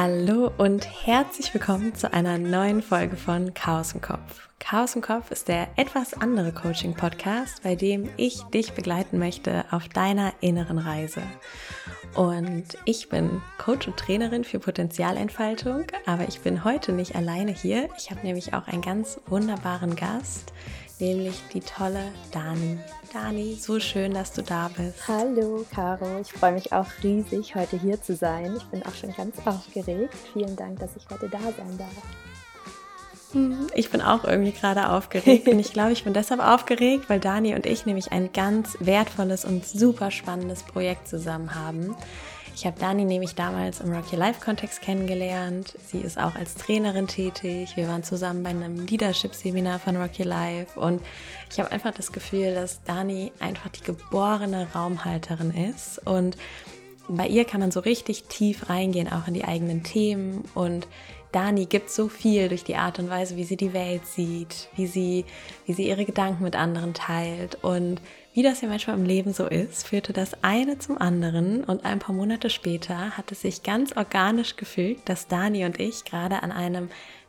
Hallo und herzlich willkommen zu einer neuen Folge von Chaos im Kopf. Chaos im Kopf ist der etwas andere Coaching-Podcast, bei dem ich dich begleiten möchte auf deiner inneren Reise. Und ich bin Coach und Trainerin für Potenzialentfaltung, aber ich bin heute nicht alleine hier. Ich habe nämlich auch einen ganz wunderbaren Gast, nämlich die tolle Dani. Dani, so schön, dass du da bist. Hallo, Caro. Ich freue mich auch riesig, heute hier zu sein. Ich bin auch schon ganz aufgeregt. Vielen Dank, dass ich heute da sein darf. Hm, ich bin auch irgendwie gerade aufgeregt und ich glaube, ich bin deshalb aufgeregt, weil Dani und ich nämlich ein ganz wertvolles und super spannendes Projekt zusammen haben. Ich habe Dani nämlich damals im Rocky Life Kontext kennengelernt. Sie ist auch als Trainerin tätig. Wir waren zusammen bei einem Leadership Seminar von Rocky Life und ich habe einfach das Gefühl, dass Dani einfach die geborene Raumhalterin ist und bei ihr kann man so richtig tief reingehen, auch in die eigenen Themen und Dani gibt so viel durch die Art und Weise, wie sie die Welt sieht, wie sie, wie sie ihre Gedanken mit anderen teilt und wie das ja manchmal im Leben so ist, führte das eine zum anderen und ein paar Monate später hat es sich ganz organisch gefügt, dass Dani und ich gerade an einem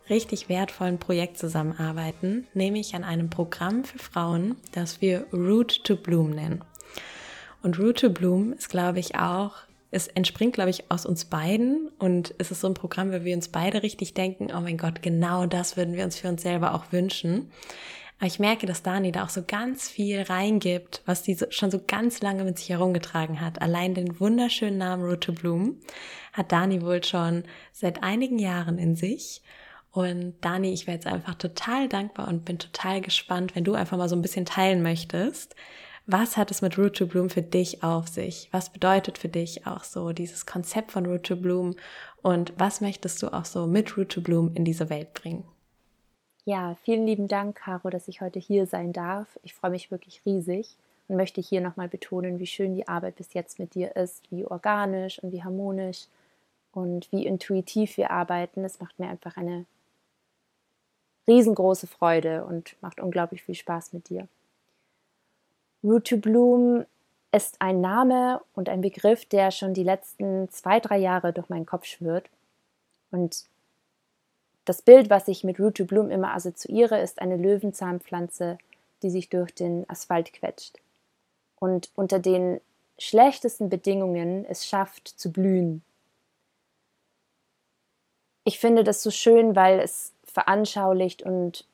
richtig wertvollen Projekt zusammenarbeiten, nämlich an einem Programm für Frauen, das wir Root to Bloom nennen. Und Root to Bloom ist, glaube ich, auch es entspringt, glaube ich, aus uns beiden und es ist so ein Programm, wo wir uns beide richtig denken, oh mein Gott, genau das würden wir uns für uns selber auch wünschen. Aber ich merke, dass Dani da auch so ganz viel reingibt, was sie schon so ganz lange mit sich herumgetragen hat. Allein den wunderschönen Namen Root to Bloom hat Dani wohl schon seit einigen Jahren in sich. Und Dani, ich wäre jetzt einfach total dankbar und bin total gespannt, wenn du einfach mal so ein bisschen teilen möchtest, was hat es mit Root to Bloom für dich auf sich? Was bedeutet für dich auch so dieses Konzept von Root to Bloom? Und was möchtest du auch so mit Root to Bloom in diese Welt bringen? Ja, vielen lieben Dank, Caro, dass ich heute hier sein darf. Ich freue mich wirklich riesig und möchte hier nochmal betonen, wie schön die Arbeit bis jetzt mit dir ist, wie organisch und wie harmonisch und wie intuitiv wir arbeiten. Es macht mir einfach eine riesengroße Freude und macht unglaublich viel Spaß mit dir. Root to Bloom ist ein Name und ein Begriff, der schon die letzten zwei, drei Jahre durch meinen Kopf schwirrt. Und das Bild, was ich mit Root to Bloom immer assoziiere, ist eine Löwenzahnpflanze, die sich durch den Asphalt quetscht und unter den schlechtesten Bedingungen es schafft zu blühen. Ich finde das so schön, weil es veranschaulicht und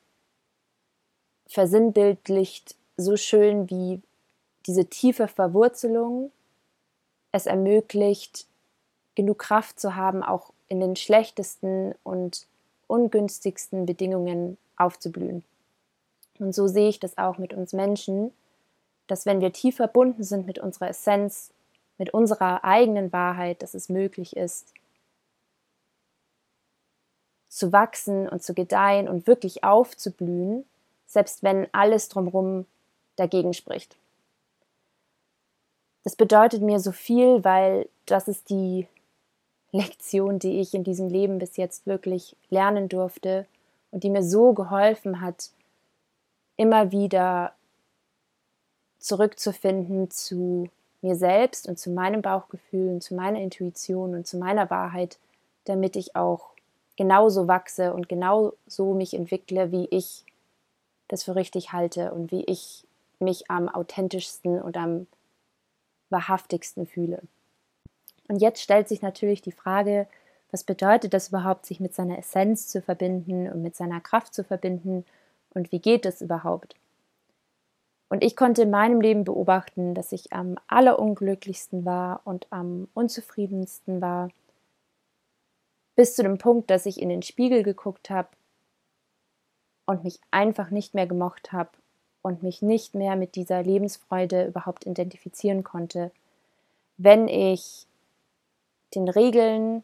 versinnbildlicht, so schön wie diese tiefe Verwurzelung es ermöglicht, genug Kraft zu haben, auch in den schlechtesten und ungünstigsten Bedingungen aufzublühen. Und so sehe ich das auch mit uns Menschen, dass wenn wir tief verbunden sind mit unserer Essenz, mit unserer eigenen Wahrheit, dass es möglich ist, zu wachsen und zu gedeihen und wirklich aufzublühen, selbst wenn alles drumherum dagegen spricht. Das bedeutet mir so viel, weil das ist die Lektion, die ich in diesem Leben bis jetzt wirklich lernen durfte und die mir so geholfen hat, immer wieder zurückzufinden zu mir selbst und zu meinem Bauchgefühl und zu meiner Intuition und zu meiner Wahrheit, damit ich auch genauso wachse und genauso mich entwickle, wie ich das für richtig halte und wie ich mich am authentischsten und am wahrhaftigsten fühle. Und jetzt stellt sich natürlich die Frage, was bedeutet das überhaupt, sich mit seiner Essenz zu verbinden und mit seiner Kraft zu verbinden? Und wie geht es überhaupt? Und ich konnte in meinem Leben beobachten, dass ich am allerunglücklichsten war und am unzufriedensten war, bis zu dem Punkt, dass ich in den Spiegel geguckt habe und mich einfach nicht mehr gemocht habe und mich nicht mehr mit dieser Lebensfreude überhaupt identifizieren konnte, wenn ich den Regeln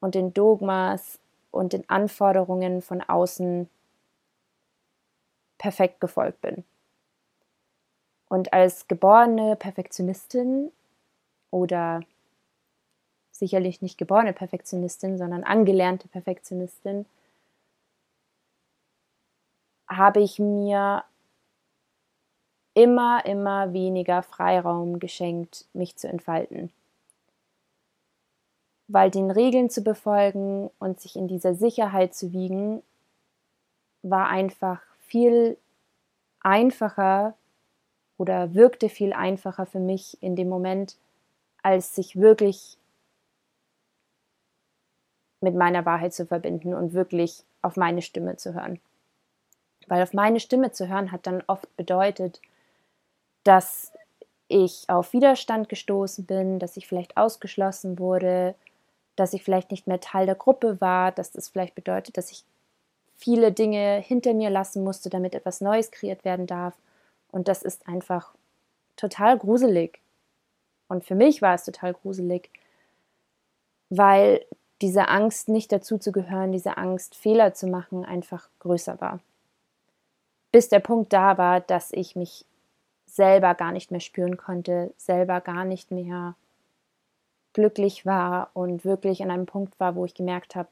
und den Dogmas und den Anforderungen von außen perfekt gefolgt bin. Und als geborene Perfektionistin oder sicherlich nicht geborene Perfektionistin, sondern angelernte Perfektionistin, habe ich mir immer, immer weniger Freiraum geschenkt, mich zu entfalten. Weil den Regeln zu befolgen und sich in dieser Sicherheit zu wiegen, war einfach viel einfacher oder wirkte viel einfacher für mich in dem Moment, als sich wirklich mit meiner Wahrheit zu verbinden und wirklich auf meine Stimme zu hören. Weil auf meine Stimme zu hören hat dann oft bedeutet, dass ich auf Widerstand gestoßen bin, dass ich vielleicht ausgeschlossen wurde, dass ich vielleicht nicht mehr Teil der Gruppe war, dass das vielleicht bedeutet, dass ich viele Dinge hinter mir lassen musste, damit etwas Neues kreiert werden darf. Und das ist einfach total gruselig. Und für mich war es total gruselig, weil diese Angst, nicht dazu zu gehören, diese Angst, Fehler zu machen, einfach größer war. Bis der Punkt da war, dass ich mich selber gar nicht mehr spüren konnte, selber gar nicht mehr glücklich war und wirklich an einem Punkt war, wo ich gemerkt habe,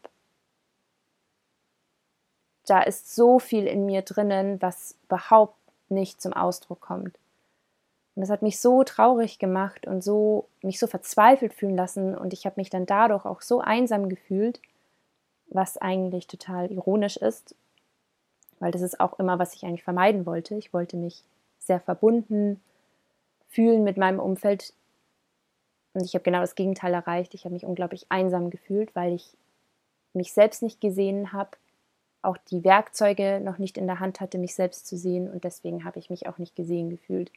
da ist so viel in mir drinnen, was überhaupt nicht zum Ausdruck kommt. Und das hat mich so traurig gemacht und so mich so verzweifelt fühlen lassen und ich habe mich dann dadurch auch so einsam gefühlt, was eigentlich total ironisch ist, weil das ist auch immer, was ich eigentlich vermeiden wollte. Ich wollte mich sehr verbunden fühlen mit meinem Umfeld und ich habe genau das Gegenteil erreicht. Ich habe mich unglaublich einsam gefühlt, weil ich mich selbst nicht gesehen habe, auch die Werkzeuge noch nicht in der Hand hatte, mich selbst zu sehen und deswegen habe ich mich auch nicht gesehen gefühlt.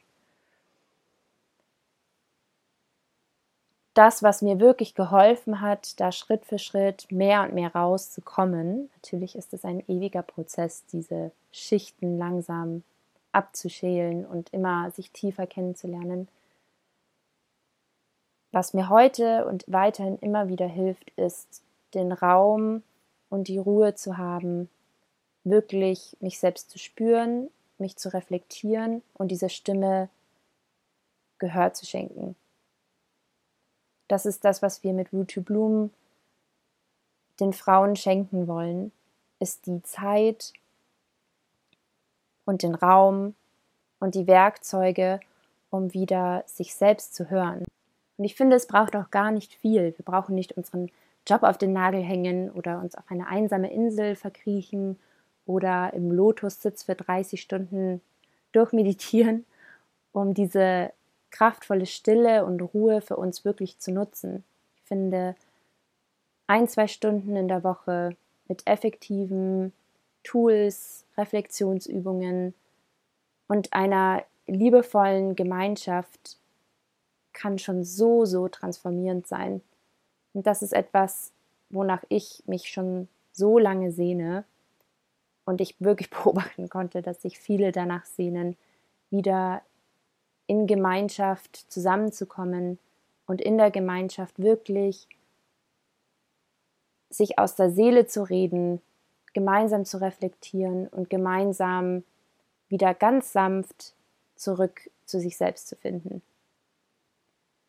das, was mir wirklich geholfen hat, da Schritt für Schritt mehr und mehr rauszukommen. Natürlich ist es ein ewiger Prozess, diese Schichten langsam abzuschälen und immer sich tiefer kennenzulernen. Was mir heute und weiterhin immer wieder hilft, ist den Raum und die Ruhe zu haben, wirklich mich selbst zu spüren, mich zu reflektieren und dieser Stimme Gehör zu schenken. Das ist das, was wir mit Root to Bloom den Frauen schenken wollen, ist die Zeit und den Raum und die Werkzeuge, um wieder sich selbst zu hören. Und ich finde, es braucht auch gar nicht viel. Wir brauchen nicht unseren Job auf den Nagel hängen oder uns auf eine einsame Insel verkriechen oder im Lotussitz für 30 Stunden durchmeditieren, um diese kraftvolle Stille und Ruhe für uns wirklich zu nutzen. Ich finde, ein, zwei Stunden in der Woche mit effektiven Tools, Reflexionsübungen und einer liebevollen Gemeinschaft kann schon so, so transformierend sein. Und das ist etwas, wonach ich mich schon so lange sehne und ich wirklich beobachten konnte, dass sich viele danach sehnen, wieder in Gemeinschaft zusammenzukommen und in der Gemeinschaft wirklich sich aus der Seele zu reden, gemeinsam zu reflektieren und gemeinsam wieder ganz sanft zurück zu sich selbst zu finden.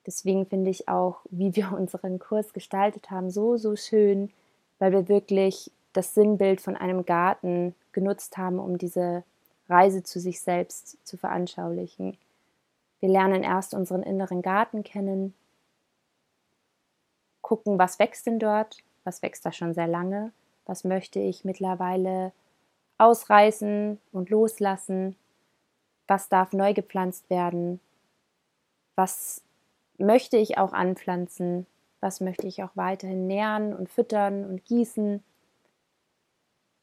Deswegen finde ich auch, wie wir unseren Kurs gestaltet haben, so, so schön, weil wir wirklich das Sinnbild von einem Garten genutzt haben, um diese Reise zu sich selbst zu veranschaulichen. Wir lernen erst unseren inneren Garten kennen, gucken, was wächst denn dort, was wächst da schon sehr lange, was möchte ich mittlerweile ausreißen und loslassen, was darf neu gepflanzt werden, was möchte ich auch anpflanzen, was möchte ich auch weiterhin nähren und füttern und gießen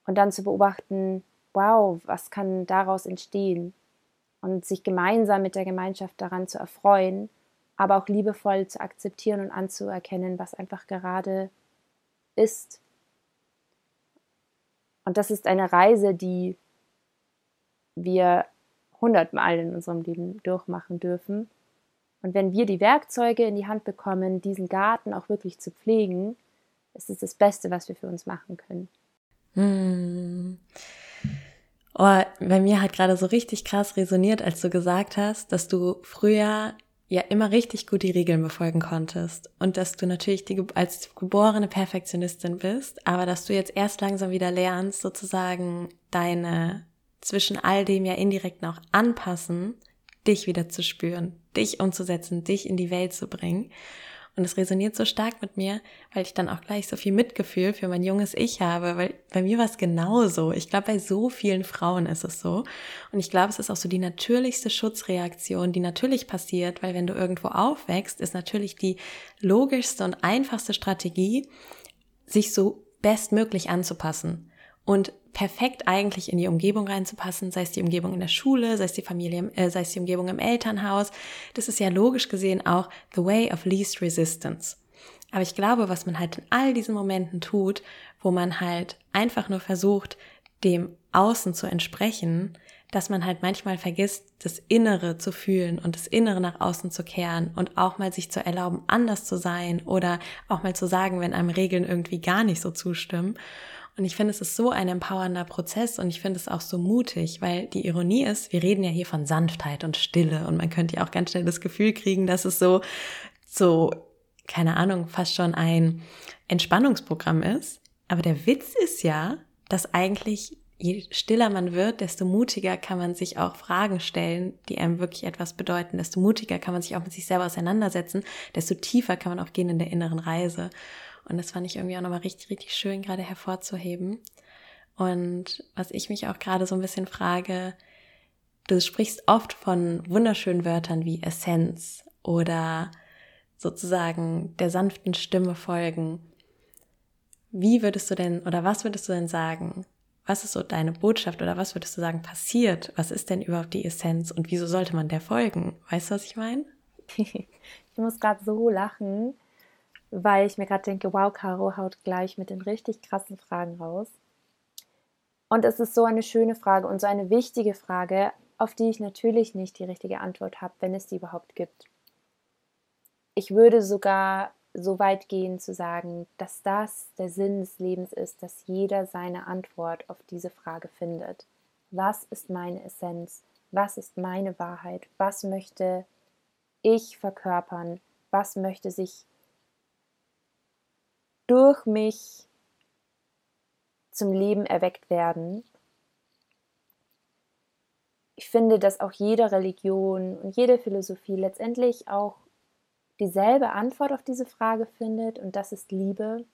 und dann zu beobachten, wow, was kann daraus entstehen? und sich gemeinsam mit der Gemeinschaft daran zu erfreuen, aber auch liebevoll zu akzeptieren und anzuerkennen, was einfach gerade ist. Und das ist eine Reise, die wir hundertmal in unserem Leben durchmachen dürfen. Und wenn wir die Werkzeuge in die Hand bekommen, diesen Garten auch wirklich zu pflegen, ist es das Beste, was wir für uns machen können. Hm. Oh, bei mir hat gerade so richtig krass resoniert, als du gesagt hast, dass du früher ja immer richtig gut die Regeln befolgen konntest und dass du natürlich die, als geborene Perfektionistin bist, aber dass du jetzt erst langsam wieder lernst, sozusagen deine zwischen all dem ja indirekt noch anpassen, dich wieder zu spüren, dich umzusetzen, dich in die Welt zu bringen. Und es resoniert so stark mit mir, weil ich dann auch gleich so viel Mitgefühl für mein junges Ich habe, weil bei mir war es genauso. Ich glaube, bei so vielen Frauen ist es so. Und ich glaube, es ist auch so die natürlichste Schutzreaktion, die natürlich passiert, weil wenn du irgendwo aufwächst, ist natürlich die logischste und einfachste Strategie, sich so bestmöglich anzupassen und perfekt eigentlich in die Umgebung reinzupassen, sei es die Umgebung in der Schule, sei es die Familie, äh, sei es die Umgebung im Elternhaus. Das ist ja logisch gesehen auch the way of least resistance. Aber ich glaube, was man halt in all diesen Momenten tut, wo man halt einfach nur versucht, dem Außen zu entsprechen, dass man halt manchmal vergisst, das Innere zu fühlen und das Innere nach außen zu kehren und auch mal sich zu erlauben, anders zu sein oder auch mal zu sagen, wenn einem Regeln irgendwie gar nicht so zustimmen. Und ich finde, es ist so ein empowernder Prozess und ich finde es auch so mutig, weil die Ironie ist, wir reden ja hier von Sanftheit und Stille und man könnte ja auch ganz schnell das Gefühl kriegen, dass es so, so, keine Ahnung, fast schon ein Entspannungsprogramm ist. Aber der Witz ist ja, dass eigentlich je stiller man wird, desto mutiger kann man sich auch Fragen stellen, die einem wirklich etwas bedeuten. Desto mutiger kann man sich auch mit sich selber auseinandersetzen, desto tiefer kann man auch gehen in der inneren Reise. Und das fand ich irgendwie auch nochmal richtig, richtig schön gerade hervorzuheben. Und was ich mich auch gerade so ein bisschen frage, du sprichst oft von wunderschönen Wörtern wie Essenz oder sozusagen der sanften Stimme folgen. Wie würdest du denn oder was würdest du denn sagen? Was ist so deine Botschaft oder was würdest du sagen passiert? Was ist denn überhaupt die Essenz und wieso sollte man der folgen? Weißt du, was ich meine? ich muss gerade so lachen, weil ich mir gerade denke, wow, Caro haut gleich mit den richtig krassen Fragen raus. Und es ist so eine schöne Frage und so eine wichtige Frage, auf die ich natürlich nicht die richtige Antwort habe, wenn es die überhaupt gibt. Ich würde sogar so weit gehen zu sagen, dass das der Sinn des Lebens ist, dass jeder seine Antwort auf diese Frage findet. Was ist meine Essenz? Was ist meine Wahrheit? Was möchte ich verkörpern? Was möchte sich durch mich zum Leben erweckt werden. Ich finde, dass auch jede Religion und jede Philosophie letztendlich auch dieselbe Antwort auf diese Frage findet und das ist Liebe.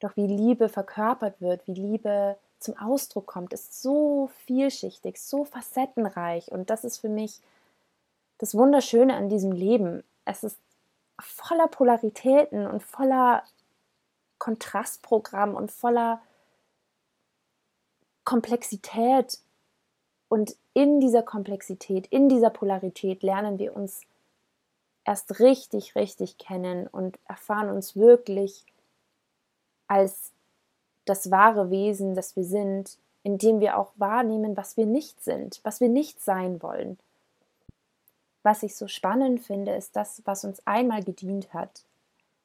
Doch wie Liebe verkörpert wird, wie Liebe zum Ausdruck kommt, ist so vielschichtig, so facettenreich und das ist für mich das Wunderschöne an diesem Leben. Es ist voller Polaritäten und voller Kontrastprogramm und voller Komplexität. Und in dieser Komplexität, in dieser Polarität lernen wir uns erst richtig, richtig kennen und erfahren uns wirklich als das wahre Wesen, das wir sind, indem wir auch wahrnehmen, was wir nicht sind, was wir nicht sein wollen. Was ich so spannend finde, ist das, was uns einmal gedient hat,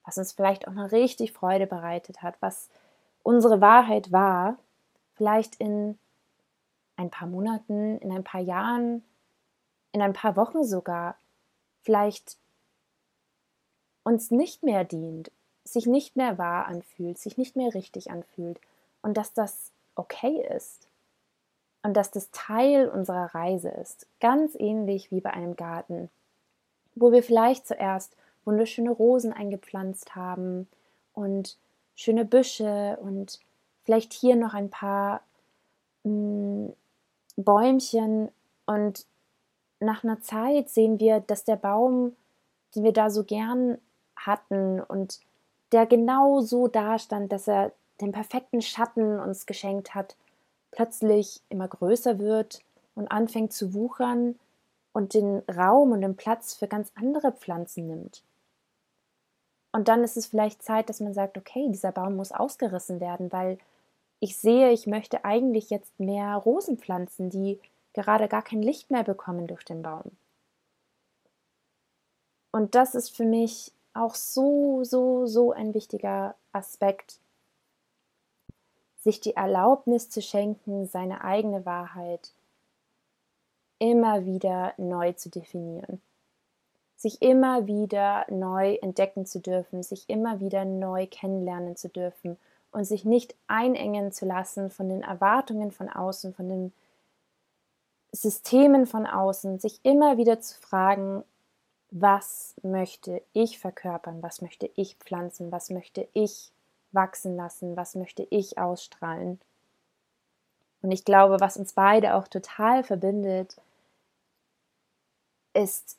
was uns vielleicht auch noch richtig Freude bereitet hat, was unsere Wahrheit war, vielleicht in ein paar Monaten, in ein paar Jahren, in ein paar Wochen sogar, vielleicht uns nicht mehr dient, sich nicht mehr wahr anfühlt, sich nicht mehr richtig anfühlt und dass das okay ist und dass das Teil unserer Reise ist, ganz ähnlich wie bei einem Garten, wo wir vielleicht zuerst wunderschöne Rosen eingepflanzt haben und schöne Büsche und vielleicht hier noch ein paar mh, mm, Bäumchen und nach einer Zeit sehen wir, dass der Baum, den wir da so gern hatten und der genau so dastand, dass er den perfekten Schatten uns geschenkt hat, plötzlich immer größer wird und anfängt zu wuchern und den Raum und den Platz für ganz andere Pflanzen nimmt. Und dann ist es vielleicht Zeit, dass man sagt, okay, dieser Baum muss ausgerissen werden, weil ich sehe, ich möchte eigentlich jetzt mehr Rosen pflanzen, die gerade gar kein Licht mehr bekommen durch den Baum. Und das ist für mich auch so, so, so ein wichtiger Aspekt, sich die Erlaubnis zu schenken, seine eigene Wahrheit immer wieder neu zu definieren sich immer wieder neu entdecken zu dürfen, sich immer wieder neu kennenlernen zu dürfen und sich nicht einengen zu lassen von den Erwartungen von außen, von den Systemen von außen, sich immer wieder zu fragen, was möchte ich verkörpern, was möchte ich pflanzen, was möchte ich wachsen lassen, was möchte ich ausstrahlen. Und ich glaube, was uns beide auch total verbindet, ist,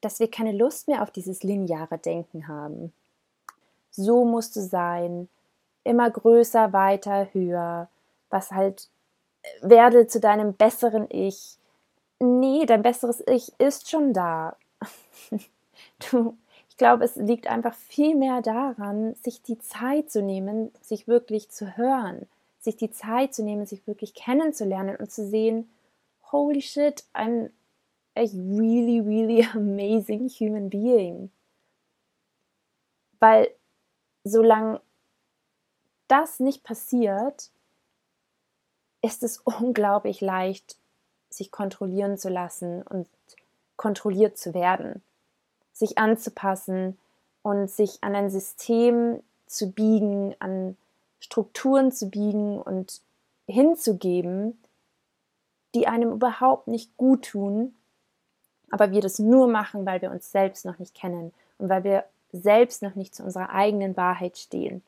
dass wir keine Lust mehr auf dieses lineare Denken haben. So musst du sein, immer größer, weiter, höher, was halt äh, werde zu deinem besseren Ich. Nee, dein besseres Ich ist schon da. du, ich glaube, es liegt einfach viel mehr daran, sich die Zeit zu nehmen, sich wirklich zu hören, sich die Zeit zu nehmen, sich wirklich kennenzulernen und zu sehen, holy shit, I'm a really, really amazing human being. Weil solange das nicht passiert, ist es unglaublich leicht, sich kontrollieren zu lassen und kontrolliert zu werden, sich anzupassen und sich an ein System zu biegen, an Strukturen zu biegen und hinzugeben, die einem überhaupt nicht gut tun, aber wir das nur machen, weil wir uns selbst noch nicht kennen und weil wir selbst noch nicht zu unserer eigenen Wahrheit stehen.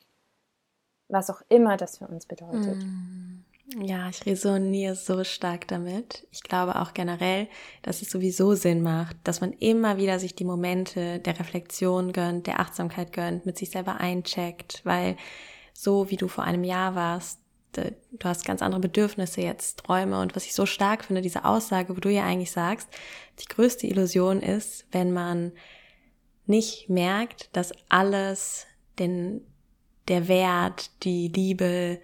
Was auch immer das für uns bedeutet. Mm. Ja, ich resoniere so stark damit. Ich glaube auch generell, dass es sowieso Sinn macht, dass man immer wieder sich die Momente der Reflexion gönnt, der Achtsamkeit gönnt, mit sich selber eincheckt, weil so wie du vor einem Jahr warst, du hast ganz andere Bedürfnisse jetzt, Träume und was ich so stark finde, diese Aussage, wo du ja eigentlich sagst, die größte Illusion ist, wenn man nicht merkt, dass alles den, der Wert, die Liebe,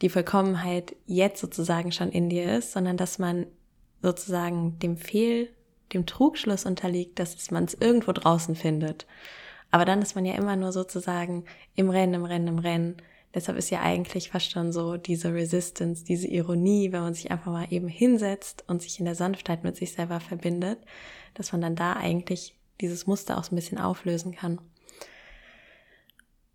die Vollkommenheit jetzt sozusagen schon in dir ist, sondern dass man sozusagen dem Fehl, dem Trugschluss unterliegt, dass man es irgendwo draußen findet. Aber dann ist man ja immer nur sozusagen im Rennen, im Rennen, im Rennen. Deshalb ist ja eigentlich fast schon so diese Resistance, diese Ironie, wenn man sich einfach mal eben hinsetzt und sich in der Sanftheit mit sich selber verbindet, dass man dann da eigentlich dieses Muster auch so ein bisschen auflösen kann.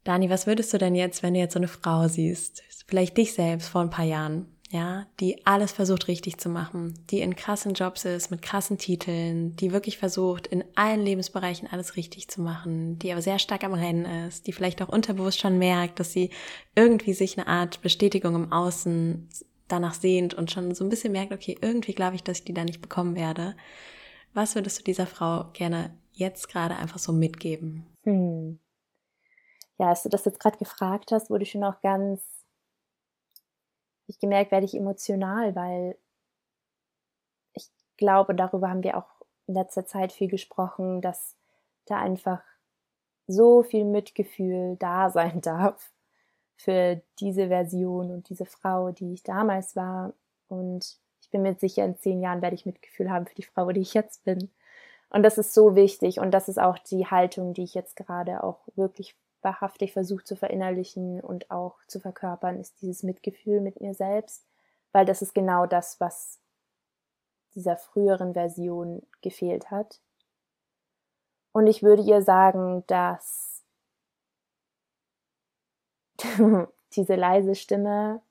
Dani, was würdest du denn jetzt, wenn du jetzt so eine Frau siehst, vielleicht dich selbst vor ein paar Jahren, ja, die alles versucht richtig zu machen, die in krassen Jobs ist, mit krassen Titeln, die wirklich versucht, in allen Lebensbereichen alles richtig zu machen, die aber sehr stark am Rennen ist, die vielleicht auch unterbewusst schon merkt, dass sie irgendwie sich eine Art Bestätigung im Außen danach sehnt und schon so ein bisschen merkt, okay, irgendwie glaube ich, dass ich die da nicht bekommen werde. Was würdest du dieser Frau gerne jetzt gerade einfach so mitgeben? Hm ja, als du das jetzt gerade gefragt hast, wurde ich schon auch ganz, ich gemerkt, werde ich emotional, weil ich glaube, darüber haben wir auch in letzter Zeit viel gesprochen, dass da einfach so viel Mitgefühl da sein darf für diese Version und diese Frau, die ich damals war. Und ich bin mir sicher, in zehn Jahren werde ich Mitgefühl haben für die Frau, die ich jetzt bin. Und das ist so wichtig und das ist auch die Haltung, die ich jetzt gerade auch wirklich wahrhaftig versucht zu verinnerlichen und auch zu verkörpern, ist dieses Mitgefühl mit mir selbst, weil das ist genau das, was dieser früheren Version gefehlt hat. Und ich würde ihr sagen, dass diese leise Stimme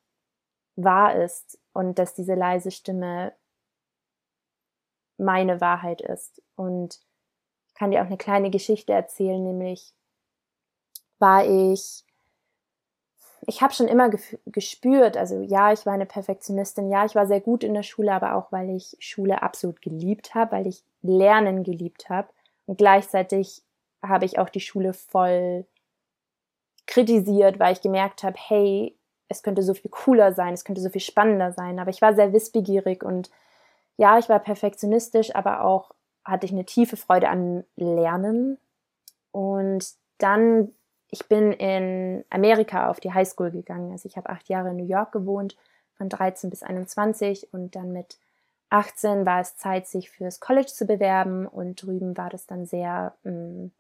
wahr ist und dass diese leise Stimme meine Wahrheit ist. Und ich kann dir auch eine kleine Geschichte erzählen, nämlich war ich, ich habe schon immer gespürt, also ja, ich war eine Perfektionistin, ja, ich war sehr gut in der Schule, aber auch weil ich Schule absolut geliebt habe, weil ich Lernen geliebt habe. Und gleichzeitig habe ich auch die Schule voll kritisiert, weil ich gemerkt habe, hey, es könnte so viel cooler sein, es könnte so viel spannender sein. Aber ich war sehr wissbegierig und ja, ich war perfektionistisch, aber auch hatte ich eine tiefe Freude an Lernen. Und dann ich bin in Amerika auf die Highschool gegangen. Also ich habe acht Jahre in New York gewohnt, von 13 bis 21 und dann mit 18 war es Zeit, sich fürs College zu bewerben und drüben war das dann sehr mh, mm,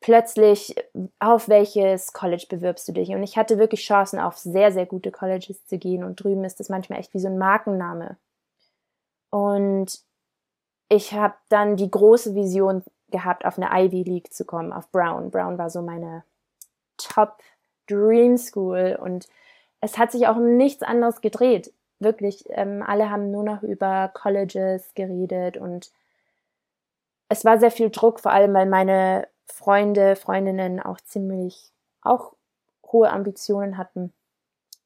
plötzlich, auf welches College bewirbst du dich? Und ich hatte wirklich Chancen, auf sehr, sehr gute Colleges zu gehen und drüben ist das manchmal echt wie so ein Markenname. Und ich habe dann die große Vision gehabt, auf eine Ivy League zu kommen, auf Brown. Brown war so meine Top Dream School und es hat sich auch um nichts anderes gedreht. Wirklich, ähm, alle haben nur noch über Colleges geredet und es war sehr viel Druck, vor allem weil meine Freunde, Freundinnen auch ziemlich auch hohe Ambitionen hatten.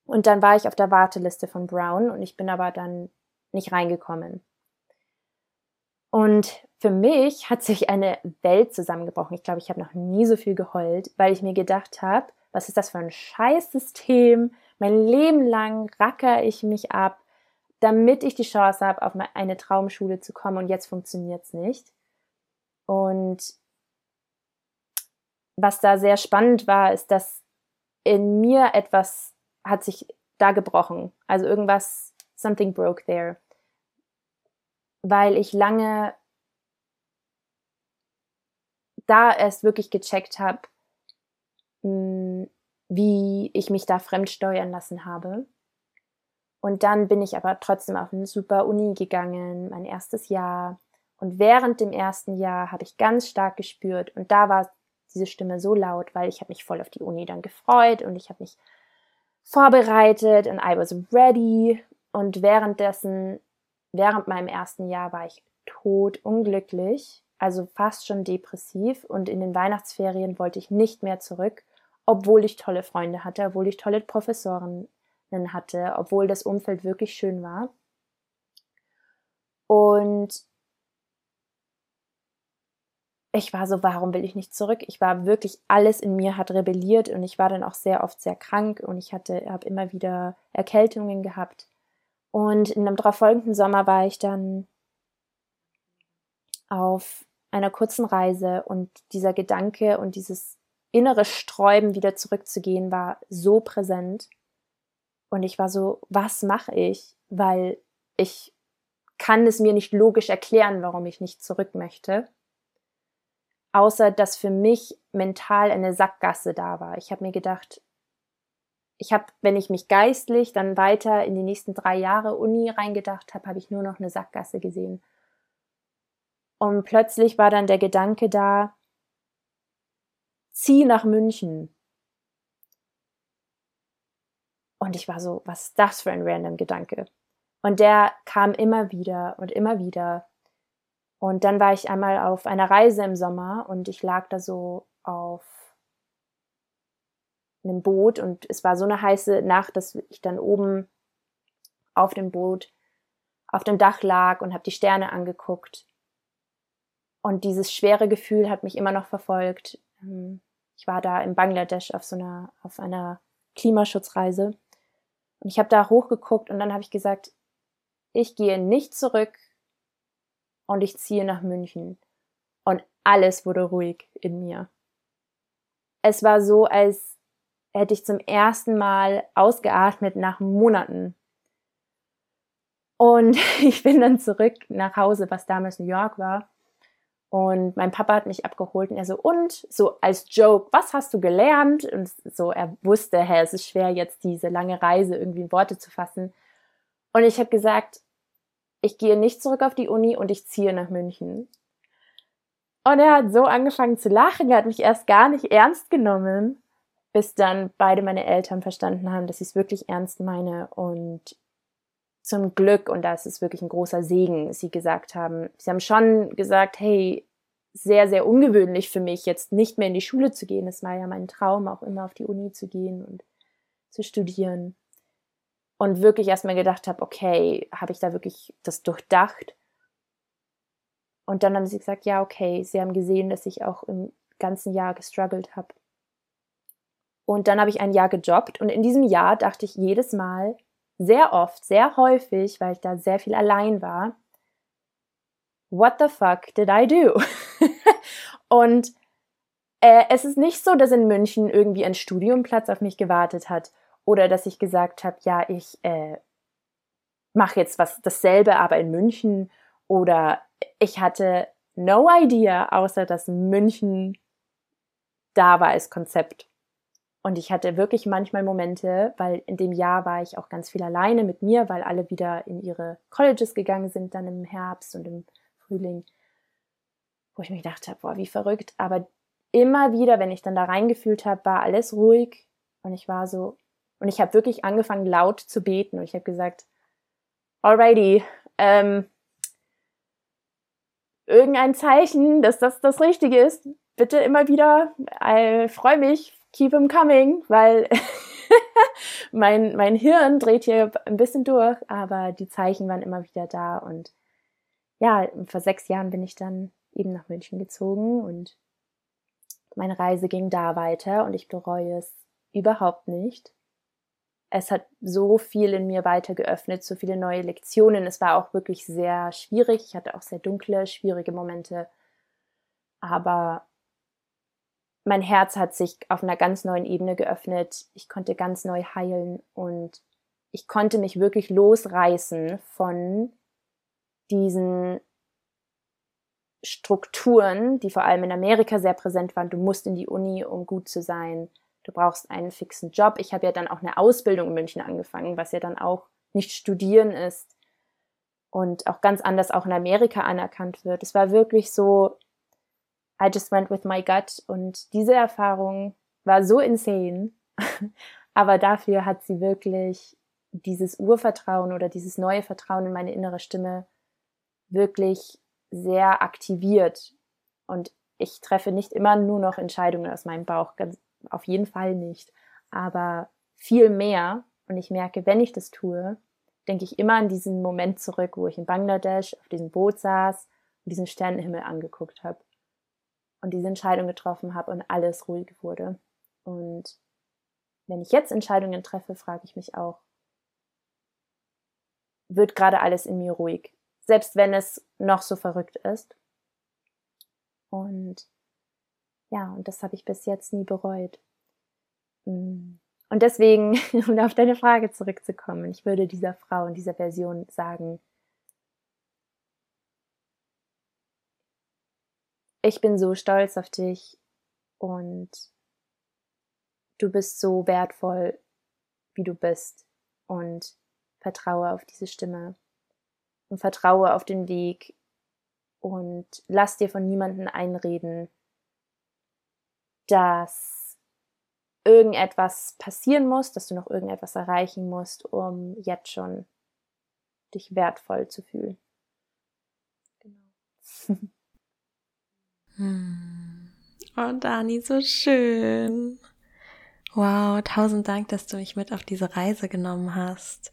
Und dann war ich auf der Warteliste von Brown und ich bin aber dann nicht reingekommen. Und für mich hat sich eine Welt zusammengebrochen. Ich glaube, ich habe noch nie so viel geheult, weil ich mir gedacht habe, was ist das für ein Scheißsystem? Mein Leben lang racker ich mich ab, damit ich die Chance habe, auf eine Traumschule zu kommen und jetzt funktioniert es nicht. Und was da sehr spannend war, ist, dass in mir etwas hat sich da gebrochen. Also irgendwas, something broke there. Weil ich lange da erst wirklich gecheckt habe, hm, wie ich mich da fremd steuern lassen habe. Und dann bin ich aber trotzdem auf eine super Uni gegangen, mein erstes Jahr. Und während dem ersten Jahr habe ich ganz stark gespürt, und da war diese Stimme so laut, weil ich habe mich voll auf die Uni dann gefreut und ich habe mich vorbereitet und I was ready. Und währenddessen, während meinem ersten Jahr war ich tot unglücklich, also fast schon depressiv. Und in den Weihnachtsferien wollte ich nicht mehr zurück, obwohl ich tolle Freunde hatte, obwohl ich tolle Professorinnen hatte, obwohl das Umfeld wirklich schön war. Und ich war so, warum will ich nicht zurück? Ich war wirklich, alles in mir hat rebelliert und ich war dann auch sehr oft sehr krank und ich hatte, habe immer wieder Erkältungen gehabt. Und in einem darauffolgenden Sommer war ich dann auf einer kurzen Reise und dieser Gedanke und dieses innere Sträuben, wieder zurückzugehen, war so präsent. Und ich war so, was mache ich? Weil ich kann es mir nicht logisch erklären, warum ich nicht zurück möchte außer dass für mich mental eine Sackgasse da war. Ich habe mir gedacht, ich habe, wenn ich mich geistlich dann weiter in die nächsten drei Jahre Uni reingedacht habe, habe ich nur noch eine Sackgasse gesehen. Und plötzlich war dann der Gedanke da, zieh nach München. Und ich war so, was ist das für ein random Gedanke? Und der kam immer wieder und immer wieder. Und dann war ich einmal auf einer Reise im Sommer und ich lag da so auf einem Boot und es war so eine heiße Nacht, dass ich dann oben auf dem Boot auf dem Dach lag und habe die Sterne angeguckt. Und dieses schwere Gefühl hat mich immer noch verfolgt. Ähm, ich war da in Bangladesch auf so einer auf einer Klimaschutzreise und ich habe da hochgeguckt und dann habe ich gesagt, ich gehe nicht zurück und ich ziehe nach München. Und alles wurde ruhig in mir. Es war so, als hätte ich zum ersten Mal ausgeatmet nach Monaten. Und ich bin dann zurück nach Hause, was damals New York war. Und mein Papa hat mich abgeholt und er so, und so als Joke, was hast du gelernt? Und so, er wusste, hä, es ist schwer, jetzt diese lange Reise irgendwie in Worte zu fassen. Und ich habe gesagt, ich gehe nicht zurück auf die Uni und ich ziehe nach München. Und er hat so angefangen zu lachen, er hat mich erst gar nicht ernst genommen, bis dann beide meine Eltern verstanden haben, dass ich es wirklich ernst meine und zum Glück, und das ist wirklich ein großer Segen, sie gesagt haben, sie haben schon gesagt, hey, sehr, sehr ungewöhnlich für mich, jetzt nicht mehr in die Schule zu gehen. Es war ja mein Traum, auch immer auf die Uni zu gehen und zu studieren und wirklich erstmal gedacht habe, okay, habe ich da wirklich das durchdacht? Und dann haben sie gesagt, ja, okay, sie haben gesehen, dass ich auch im ganzen Jahr gestruggelt habe. Und dann habe ich ein Jahr gejobbt und in diesem Jahr dachte ich jedes Mal, sehr oft, sehr häufig, weil ich da sehr viel allein war, what the fuck did I do? und äh, es ist nicht so, dass in München irgendwie ein Studiumplatz auf mich gewartet hat oder dass ich gesagt habe, ja, ich äh, mache jetzt was dasselbe, aber in München. Oder ich hatte no idea, außer dass München da war als Konzept. Und ich hatte wirklich manchmal Momente, weil in dem Jahr war ich auch ganz viel alleine mit mir, weil alle wieder in ihre Colleges gegangen sind, dann im Herbst und im Frühling, wo ich mir gedacht habe, boah, wie verrückt. Aber immer wieder, wenn ich dann da reingefühlt habe, war alles ruhig und ich war so, und ich habe wirklich angefangen, laut zu beten. Und ich habe gesagt, alrighty, ähm, irgendein Zeichen, dass das das Richtige ist, bitte immer wieder. Ich freue mich, keep them coming, weil mein, mein Hirn dreht hier ein bisschen durch, aber die Zeichen waren immer wieder da. Und ja, vor sechs Jahren bin ich dann eben nach München gezogen und meine Reise ging da weiter und ich bereue es überhaupt nicht. Es hat so viel in mir weiter geöffnet, so viele neue Lektionen. Es war auch wirklich sehr schwierig. Ich hatte auch sehr dunkle, schwierige Momente. Aber mein Herz hat sich auf einer ganz neuen Ebene geöffnet. Ich konnte ganz neu heilen und ich konnte mich wirklich losreißen von diesen Strukturen, die vor allem in Amerika sehr präsent waren. Du musst in die Uni, um gut zu sein. Du brauchst einen fixen Job. Ich habe ja dann auch eine Ausbildung in München angefangen, was ja dann auch nicht studieren ist und auch ganz anders auch in Amerika anerkannt wird. Es war wirklich so, I just went with my gut und diese Erfahrung war so insane, aber dafür hat sie wirklich dieses Urvertrauen oder dieses neue Vertrauen in meine innere Stimme wirklich sehr aktiviert. Und ich treffe nicht immer nur noch Entscheidungen aus meinem Bauch, ganz, auf jeden Fall nicht, aber viel mehr und ich merke, wenn ich das tue, denke ich immer an diesen Moment zurück, wo ich in Bangladesch auf diesem Boot saß und diesen Sternenhimmel angeguckt habe und diese Entscheidung getroffen habe und alles ruhig wurde. Und wenn ich jetzt Entscheidungen treffe, frage ich mich auch, wird gerade alles in mir ruhig, selbst wenn es noch so verrückt ist. Und ja, und das habe ich bis jetzt nie bereut. Mm. Und deswegen, um auf deine Frage zurückzukommen, ich würde dieser Frau in dieser Version sagen, ich bin so stolz auf dich und du bist so wertvoll, wie du bist und vertraue auf diese Stimme und vertraue auf den Weg und lass dir von niemandem einreden, dass irgendetwas passieren muss, dass du noch irgendetwas erreichen musst, um jetzt schon dich wertvoll zu fühlen. Genau. Hm. Oh, Dani, so schön. Wow, tausend Dank, dass du mich mit auf diese Reise genommen hast.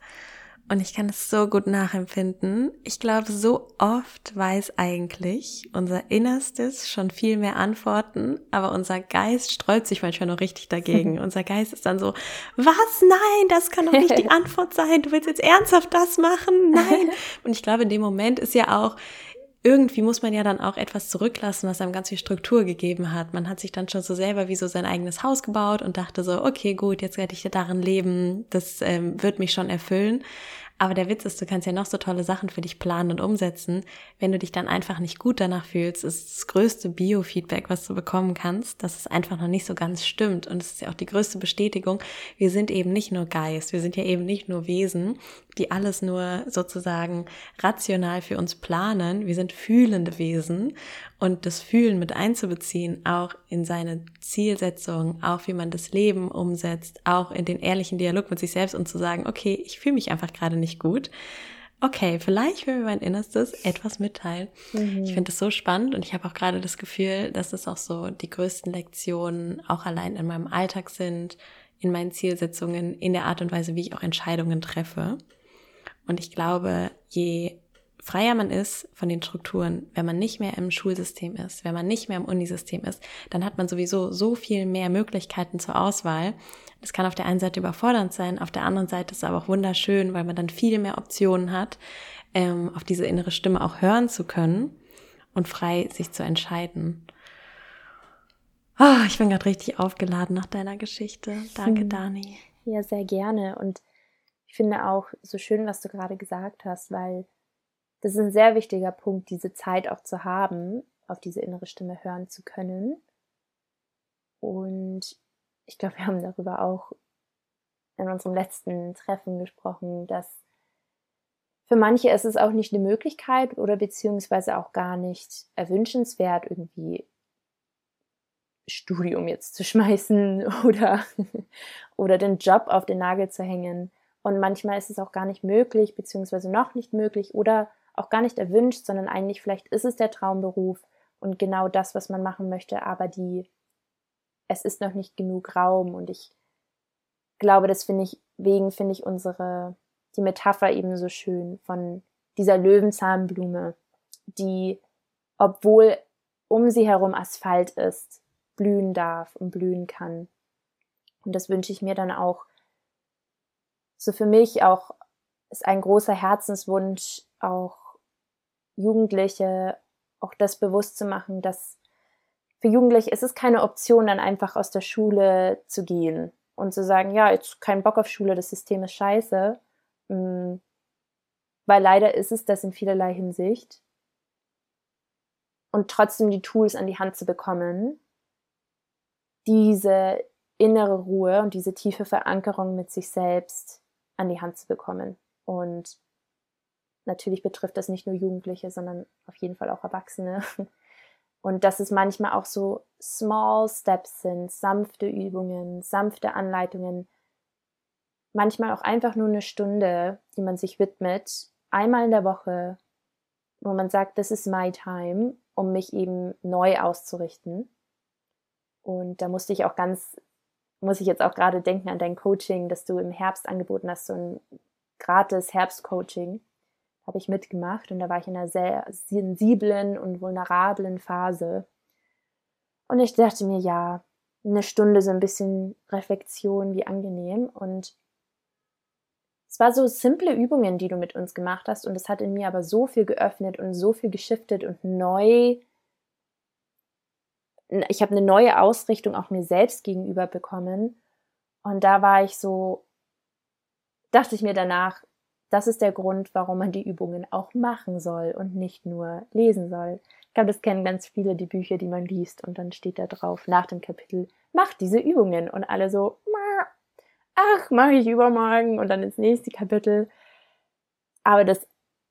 Und ich kann es so gut nachempfinden. Ich glaube, so oft weiß eigentlich unser Innerstes schon viel mehr Antworten, aber unser Geist sträubt sich manchmal noch richtig dagegen. unser Geist ist dann so, was? Nein, das kann doch nicht die Antwort sein. Du willst jetzt ernsthaft das machen? Nein. Und ich glaube, in dem Moment ist ja auch, irgendwie muss man ja dann auch etwas zurücklassen, was einem ganz viel Struktur gegeben hat. Man hat sich dann schon so selber wie so sein eigenes Haus gebaut und dachte so, okay, gut, jetzt werde ich darin leben, das ähm, wird mich schon erfüllen. Aber der Witz ist, du kannst ja noch so tolle Sachen für dich planen und umsetzen. Wenn du dich dann einfach nicht gut danach fühlst, ist das größte Biofeedback, was du bekommen kannst, dass es einfach noch nicht so ganz stimmt. Und es ist ja auch die größte Bestätigung. Wir sind eben nicht nur Geist. Wir sind ja eben nicht nur Wesen, die alles nur sozusagen rational für uns planen. Wir sind fühlende Wesen und das Fühlen mit einzubeziehen, auch in seine Zielsetzung, auch wie man das Leben umsetzt, auch in den ehrlichen Dialog mit sich selbst und zu sagen, okay, ich fühle mich einfach gerade nicht gut. Okay, vielleicht will mir mein Innerstes etwas mitteilen. Mhm. Ich finde das so spannend und ich habe auch gerade das Gefühl, dass es auch so die größten Lektionen auch allein in meinem Alltag sind, in meinen Zielsetzungen, in der Art und Weise, wie ich auch Entscheidungen treffe. Und ich glaube, je freier man ist von den Strukturen, wenn man nicht mehr im Schulsystem ist, wenn man nicht mehr im Unisystem ist, dann hat man sowieso so viel mehr Möglichkeiten zur Auswahl. Das kann auf der einen Seite überfordernd sein, auf der anderen Seite ist es aber auch wunderschön, weil man dann viel mehr Optionen hat, ähm, auf diese innere Stimme auch hören zu können und frei sich zu entscheiden. Oh, ich bin gerade richtig aufgeladen nach deiner Geschichte. Danke, hm. Dani. Ja, sehr gerne. Und ich finde auch so schön, was du gerade gesagt hast, weil das ist ein sehr wichtiger Punkt, diese Zeit auch zu haben, auf diese innere Stimme hören zu können. Und ich glaube, wir haben darüber auch in unserem letzten Treffen gesprochen, dass für manche ist es auch nicht eine Möglichkeit oder beziehungsweise auch gar nicht erwünschenswert, irgendwie Studium jetzt zu schmeißen oder, oder den Job auf den Nagel zu hängen. Und manchmal ist es auch gar nicht möglich, beziehungsweise noch nicht möglich oder auch gar nicht erwünscht, sondern eigentlich vielleicht ist es der Traumberuf und genau das, was man machen möchte, aber die, es ist noch nicht genug Raum und ich glaube, das finde ich, wegen finde ich unsere, die Metapher eben so schön von dieser Löwenzahnblume, die, obwohl um sie herum Asphalt ist, blühen darf und blühen kann. Und das wünsche ich mir dann auch so für mich auch ist ein großer Herzenswunsch, auch Jugendliche auch das bewusst zu machen, dass für Jugendliche ist es keine Option, dann einfach aus der Schule zu gehen und zu sagen, ja, jetzt kein Bock auf Schule, das System ist scheiße. Mm, weil leider ist es das in vielerlei Hinsicht. Und trotzdem die Tools an die Hand zu bekommen, diese innere Ruhe und diese tiefe Verankerung mit sich selbst an die Hand zu bekommen. Und natürlich betrifft das nicht nur Jugendliche, sondern auf jeden Fall auch Erwachsene. Und dass es manchmal auch so small steps sind, sanfte Übungen, sanfte Anleitungen, manchmal auch einfach nur eine Stunde, die man sich widmet, einmal in der Woche, wo man sagt, das ist my time, um mich eben neu auszurichten. Und da musste ich auch ganz, muss ich jetzt auch gerade denken an dein Coaching, das du im Herbst angeboten hast, so ein gratis Herbstcoaching habe ich mitgemacht und da war ich in einer sehr sensiblen und vulnerablen Phase. Und ich dachte mir, ja, eine Stunde so ein bisschen Reflexion, wie angenehm. Und es war so simple Übungen, die du mit uns gemacht hast und es hat in mir aber so viel geöffnet und so viel geschiftet und neu. Ich habe eine neue Ausrichtung auch mir selbst gegenüber bekommen. Und da war ich so, dachte ich mir danach, das ist der Grund, warum man die Übungen auch machen soll und nicht nur lesen soll. Ich glaube, das kennen ganz viele die Bücher, die man liest und dann steht da drauf nach dem Kapitel, mach diese Übungen und alle so, ach, mache ich übermorgen und dann ins nächste Kapitel. Aber das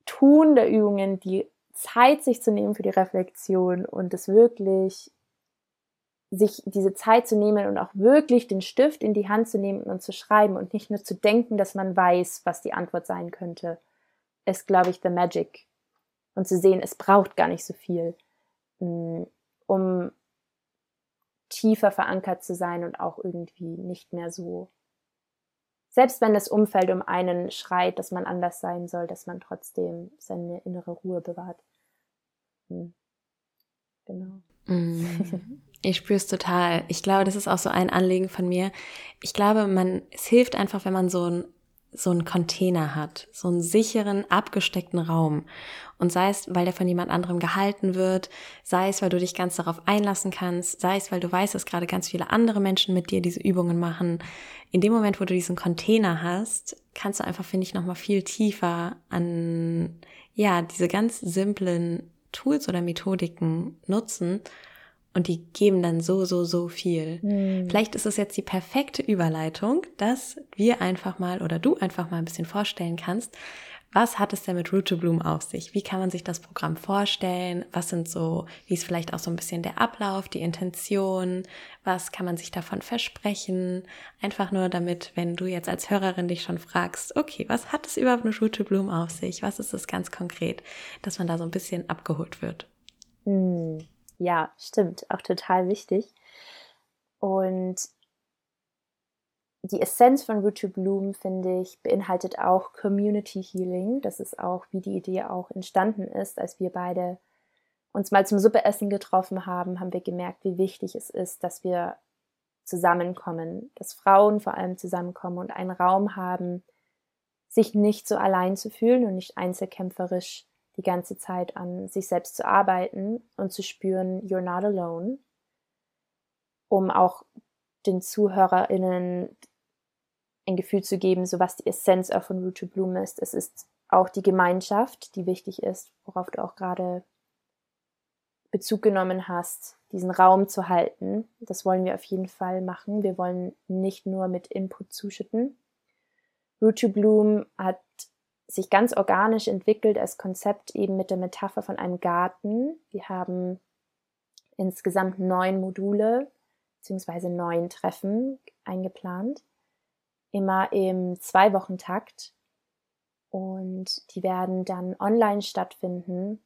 Tun der Übungen, die Zeit sich zu nehmen für die Reflexion und es wirklich sich diese Zeit zu nehmen und auch wirklich den Stift in die Hand zu nehmen und zu schreiben und nicht nur zu denken, dass man weiß, was die Antwort sein könnte, ist, glaube ich, the magic. Und zu sehen, es braucht gar nicht so viel, mm, um tiefer verankert zu sein und auch irgendwie nicht mehr so. Selbst wenn das Umfeld um einen schreit, dass man anders sein soll, dass man trotzdem seine innere Ruhe bewahrt. Hm. Genau. Mm. Ich spüre es total. Ich glaube, das ist auch so ein Anliegen von mir. Ich glaube, man, es hilft einfach, wenn man so ein so einen Container hat, so einen sicheren, abgesteckten Raum. Und sei es, weil der von jemand anderem gehalten wird, sei es, weil du dich ganz darauf einlassen kannst, sei es, weil du weißt, dass gerade ganz viele andere Menschen mit dir diese Übungen machen. In dem Moment, wo du diesen Container hast, kannst du einfach, finde ich, nochmal viel tiefer an, ja, diese ganz simplen Tools oder Methodiken nutzen und die geben dann so, so, so viel. Mhm. Vielleicht ist es jetzt die perfekte Überleitung, dass wir einfach mal oder du einfach mal ein bisschen vorstellen kannst, was hat es denn mit Root to Bloom auf sich? Wie kann man sich das Programm vorstellen? Was sind so, wie ist vielleicht auch so ein bisschen der Ablauf, die Intention? Was kann man sich davon versprechen? Einfach nur damit, wenn du jetzt als Hörerin dich schon fragst, okay, was hat es überhaupt mit Root to Bloom auf sich? Was ist das ganz konkret? Dass man da so ein bisschen abgeholt wird. Mhm. Ja, stimmt, auch total wichtig. Und die Essenz von to Bloom, finde ich, beinhaltet auch Community Healing. Das ist auch, wie die Idee auch entstanden ist, als wir beide uns mal zum Suppeessen getroffen haben, haben wir gemerkt, wie wichtig es ist, dass wir zusammenkommen, dass Frauen vor allem zusammenkommen und einen Raum haben, sich nicht so allein zu fühlen und nicht einzelkämpferisch die ganze Zeit an sich selbst zu arbeiten und zu spüren, you're not alone, um auch den ZuhörerInnen ein Gefühl zu geben, so was die Essenz auch von Root to Bloom ist. Es ist auch die Gemeinschaft, die wichtig ist, worauf du auch gerade Bezug genommen hast, diesen Raum zu halten. Das wollen wir auf jeden Fall machen. Wir wollen nicht nur mit Input zuschütten. Root to Bloom hat sich ganz organisch entwickelt als Konzept eben mit der Metapher von einem Garten. Wir haben insgesamt neun Module beziehungsweise neun Treffen eingeplant, immer im Zwei-Wochen-Takt. Und die werden dann online stattfinden,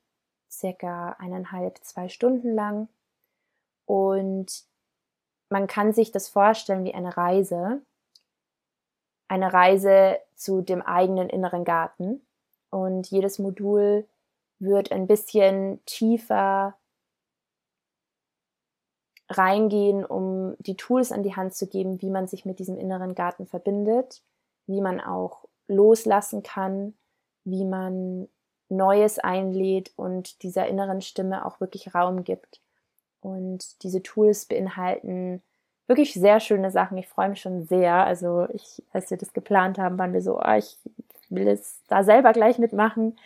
circa eineinhalb, zwei Stunden lang. Und man kann sich das vorstellen wie eine Reise. Eine Reise zu dem eigenen inneren Garten. Und jedes Modul wird ein bisschen tiefer reingehen, um die Tools an die Hand zu geben, wie man sich mit diesem inneren Garten verbindet, wie man auch loslassen kann, wie man Neues einlädt und dieser inneren Stimme auch wirklich Raum gibt. Und diese Tools beinhalten wirklich sehr schöne Sachen. Ich freue mich schon sehr. Also ich, als wir das geplant haben, waren wir so, oh, ich will es da selber gleich mitmachen.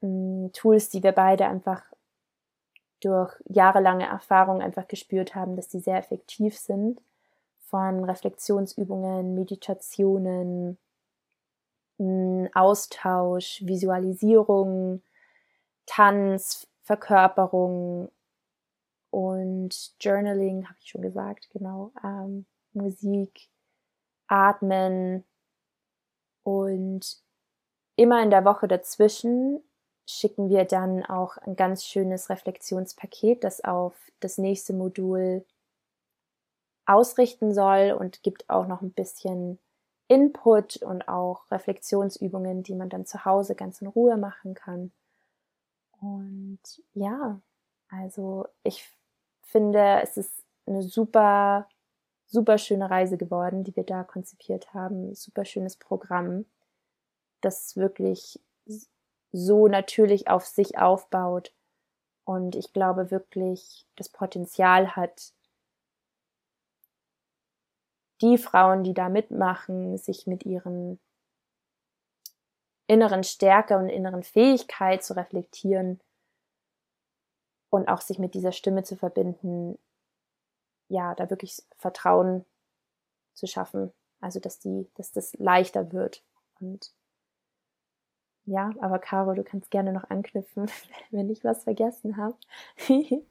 Mm, Tools, die wir beide einfach durch jahrelange Erfahrung einfach gespürt haben, dass die sehr effektiv sind. Von Reflexionsübungen, Meditationen, mm, Austausch, Visualisierung, Tanz, Verkörperung und Journaling, habe ich schon gesagt, genau, ähm, Musik, Atmen und immer in der Woche dazwischen schicken wir dann auch ein ganz schönes Reflexionspaket, das auf das nächste Modul ausrichten soll und gibt auch noch ein bisschen Input und auch Reflexionsübungen, die man dann zu Hause ganz in Ruhe machen kann. Und ja, also ich finde, es ist eine super, super schöne Reise geworden, die wir da konzipiert haben. Super schönes Programm, das wirklich so natürlich auf sich aufbaut und ich glaube wirklich das Potenzial hat, die Frauen, die da mitmachen, sich mit ihren inneren Stärke und inneren Fähigkeit zu reflektieren und auch sich mit dieser Stimme zu verbinden, ja, da wirklich Vertrauen zu schaffen. Also, dass die, dass das leichter wird und ja, aber Caro, du kannst gerne noch anknüpfen, wenn ich was vergessen habe.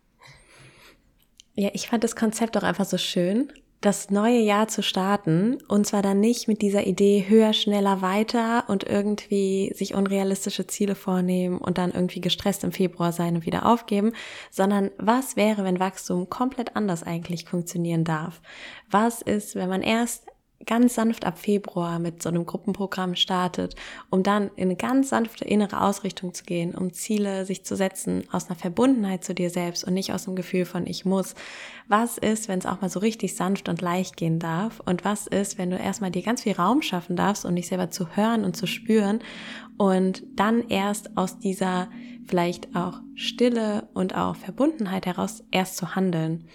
ja, ich fand das Konzept auch einfach so schön, das neue Jahr zu starten und zwar dann nicht mit dieser Idee höher, schneller, weiter und irgendwie sich unrealistische Ziele vornehmen und dann irgendwie gestresst im Februar sein und wieder aufgeben, sondern was wäre, wenn Wachstum komplett anders eigentlich funktionieren darf? Was ist, wenn man erst ganz sanft ab Februar mit so einem Gruppenprogramm startet, um dann in eine ganz sanfte innere Ausrichtung zu gehen, um Ziele sich zu setzen aus einer Verbundenheit zu dir selbst und nicht aus dem Gefühl von ich muss. Was ist, wenn es auch mal so richtig sanft und leicht gehen darf? Und was ist, wenn du erstmal dir ganz viel Raum schaffen darfst und dich selber zu hören und zu spüren und dann erst aus dieser vielleicht auch Stille und auch Verbundenheit heraus erst zu handeln?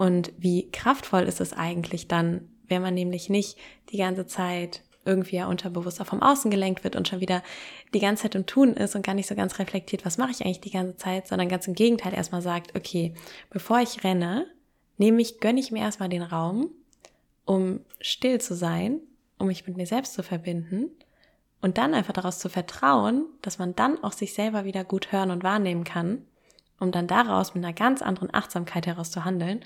Und wie kraftvoll ist es eigentlich dann, wenn man nämlich nicht die ganze Zeit irgendwie ja unterbewusster vom Außen gelenkt wird und schon wieder die ganze Zeit im Tun ist und gar nicht so ganz reflektiert, was mache ich eigentlich die ganze Zeit, sondern ganz im Gegenteil erstmal sagt, okay, bevor ich renne, nehme ich, gönne ich mir erstmal den Raum, um still zu sein, um mich mit mir selbst zu verbinden und dann einfach daraus zu vertrauen, dass man dann auch sich selber wieder gut hören und wahrnehmen kann, um dann daraus mit einer ganz anderen Achtsamkeit heraus zu handeln,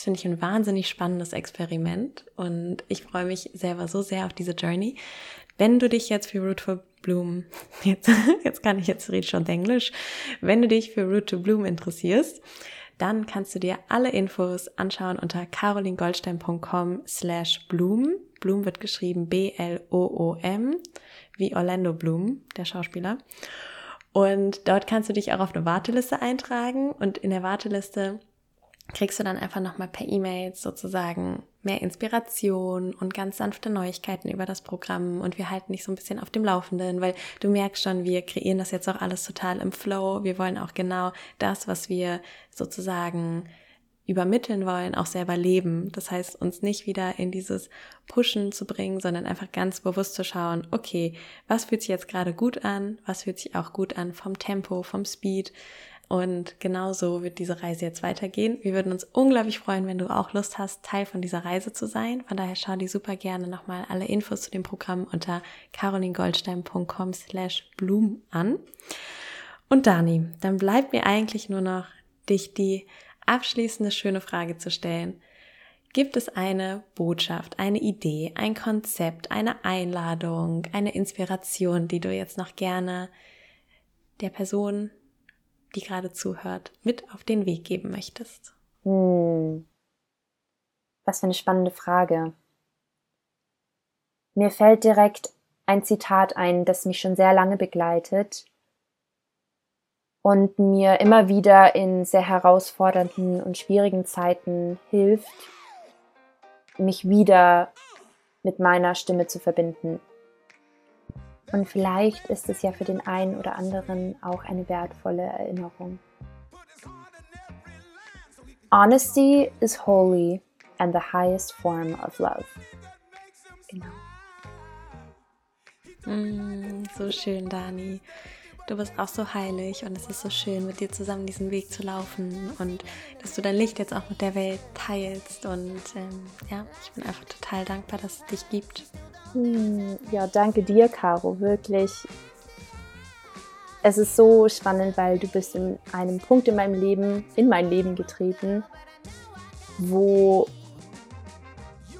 das finde ich ein wahnsinnig spannendes Experiment und ich freue mich selber so sehr auf diese Journey. Wenn du dich jetzt für Root for Bloom, jetzt, jetzt kann ich jetzt rede schon Englisch, wenn du dich für Root to Bloom interessierst, dann kannst du dir alle Infos anschauen unter carolingoldstein.com slash bloom. Bloom wird geschrieben B-L-O-O-M, wie Orlando Bloom, der Schauspieler. Und dort kannst du dich auch auf eine Warteliste eintragen und in der Warteliste kriegst du dann einfach nochmal per E-Mail sozusagen mehr Inspiration und ganz sanfte Neuigkeiten über das Programm und wir halten dich so ein bisschen auf dem Laufenden, weil du merkst schon, wir kreieren das jetzt auch alles total im Flow. Wir wollen auch genau das, was wir sozusagen übermitteln wollen, auch selber leben. Das heißt, uns nicht wieder in dieses Pushen zu bringen, sondern einfach ganz bewusst zu schauen, okay, was fühlt sich jetzt gerade gut an, was fühlt sich auch gut an vom Tempo, vom Speed, und genauso wird diese Reise jetzt weitergehen. Wir würden uns unglaublich freuen, wenn du auch Lust hast, Teil von dieser Reise zu sein. Von daher schau dir super gerne nochmal alle Infos zu dem Programm unter carolingoldstein.com slash bloom an. Und Dani, dann bleibt mir eigentlich nur noch, dich die abschließende schöne Frage zu stellen. Gibt es eine Botschaft, eine Idee, ein Konzept, eine Einladung, eine Inspiration, die du jetzt noch gerne der Person, die gerade zuhört, mit auf den Weg geben möchtest? Hm. Was für eine spannende Frage. Mir fällt direkt ein Zitat ein, das mich schon sehr lange begleitet und mir immer wieder in sehr herausfordernden und schwierigen Zeiten hilft, mich wieder mit meiner Stimme zu verbinden. Und vielleicht ist es ja für den einen oder anderen auch eine wertvolle Erinnerung. Honesty is holy and the highest form of love. Genau. Mm, so schön, Dani. Du bist auch so heilig und es ist so schön, mit dir zusammen diesen Weg zu laufen und dass du dein Licht jetzt auch mit der Welt teilst. Und ähm, ja, ich bin einfach total dankbar, dass es dich gibt. Hm, ja, danke dir, Caro, wirklich. Es ist so spannend, weil du bist in einem Punkt in meinem Leben, in mein Leben getreten, wo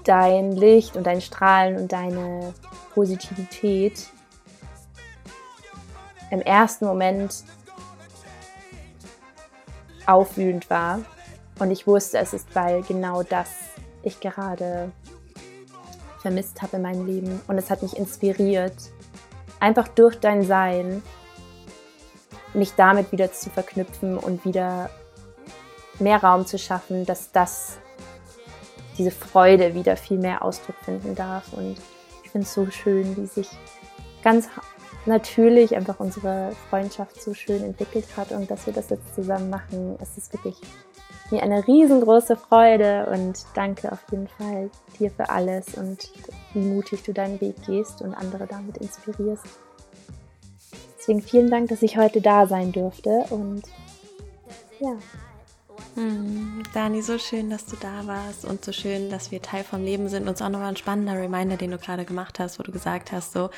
dein Licht und dein Strahlen und deine Positivität im ersten Moment aufwühlend war. Und ich wusste, es ist, weil genau das ich gerade vermisst habe in meinem Leben. Und es hat mich inspiriert, einfach durch dein Sein mich damit wieder zu verknüpfen und wieder mehr Raum zu schaffen, dass das, diese Freude wieder viel mehr Ausdruck finden darf. Und ich finde es so schön, wie sich ganz natürlich einfach unsere Freundschaft so schön entwickelt hat und dass wir das jetzt zusammen machen. Es ist wirklich mir eine riesengroße Freude und danke auf jeden Fall dir für alles und wie mutig du deinen Weg gehst und andere damit inspirierst. Deswegen vielen Dank, dass ich heute da sein durfte und ja, hm, Dani, so schön, dass du da warst und so schön, dass wir Teil vom Leben sind. Und es auch nochmal ein spannender Reminder, den du gerade gemacht hast, wo du gesagt hast, so,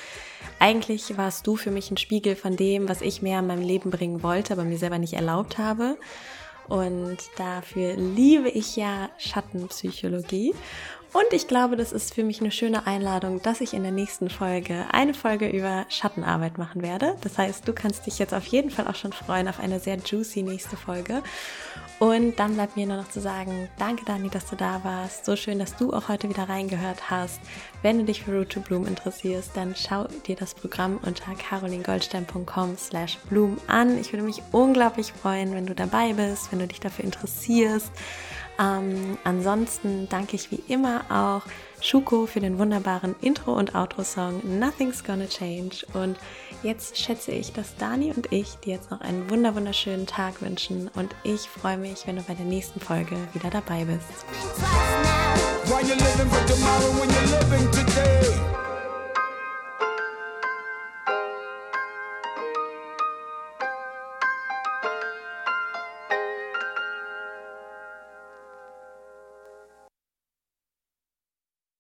eigentlich warst du für mich ein Spiegel von dem, was ich mehr in meinem Leben bringen wollte, aber mir selber nicht erlaubt habe. Und dafür liebe ich ja Schattenpsychologie. Und ich glaube, das ist für mich eine schöne Einladung, dass ich in der nächsten Folge eine Folge über Schattenarbeit machen werde. Das heißt, du kannst dich jetzt auf jeden Fall auch schon freuen auf eine sehr juicy nächste Folge. Und dann bleibt mir nur noch zu sagen, danke Dani, dass du da warst. So schön, dass du auch heute wieder reingehört hast. Wenn du dich für Root to Bloom interessierst, dann schau dir das Programm unter carolingoldstein.com slash bloom an. Ich würde mich unglaublich freuen, wenn du dabei bist, wenn du dich dafür interessierst. Ähm, ansonsten danke ich wie immer auch Schuko für den wunderbaren Intro- und Outro-Song Nothing's Gonna Change. Und jetzt schätze ich, dass Dani und ich dir jetzt noch einen wunder wunderschönen Tag wünschen. Und ich freue mich, wenn du bei der nächsten Folge wieder dabei bist.